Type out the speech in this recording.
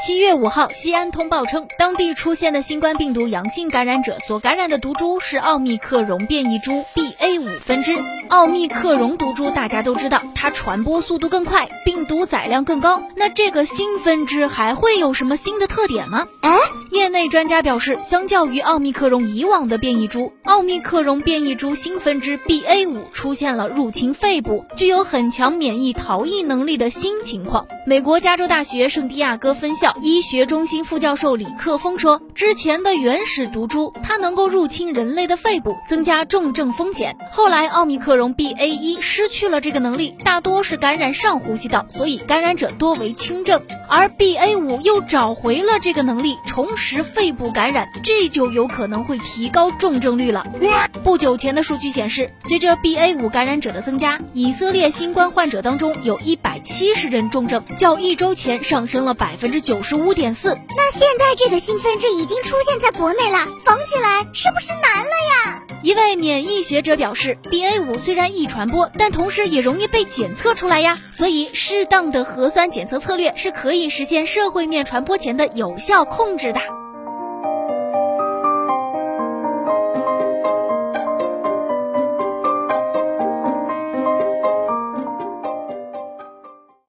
七月五号，西安通报称，当地出现的新冠病毒阳性感染者所感染的毒株是奥密克戎变异株 BA 五分支。奥密克戎毒株大家都知道，它传播速度更快，病毒载量更高。那这个新分支还会有什么新的特点吗？哎，业内专家表示，相较于奥密克戎以往的变异株，奥密克戎变异株新分支 BA 五出现了入侵肺部、具有很强免疫逃逸能力的新情况。美国加州大学圣地亚哥分校。医学中心副教授李克峰说：“之前的原始毒株，它能够入侵人类的肺部，增加重症风险。后来奥密克戎 BA 一失去了这个能力，大多是感染上呼吸道，所以感染者多为轻症。而 BA 五又找回了这个能力，重拾肺部感染，这就有可能会提高重症率了。不久前的数据显示，随着 BA 五感染者的增加，以色列新冠患者当中有一百七十人重症，较一周前上升了百分之九。”十五点四，那现在这个新分支已经出现在国内了，防起来是不是难了呀？一位免疫学者表示，BA 五虽然易传播，但同时也容易被检测出来呀，所以适当的核酸检测策略是可以实现社会面传播前的有效控制的。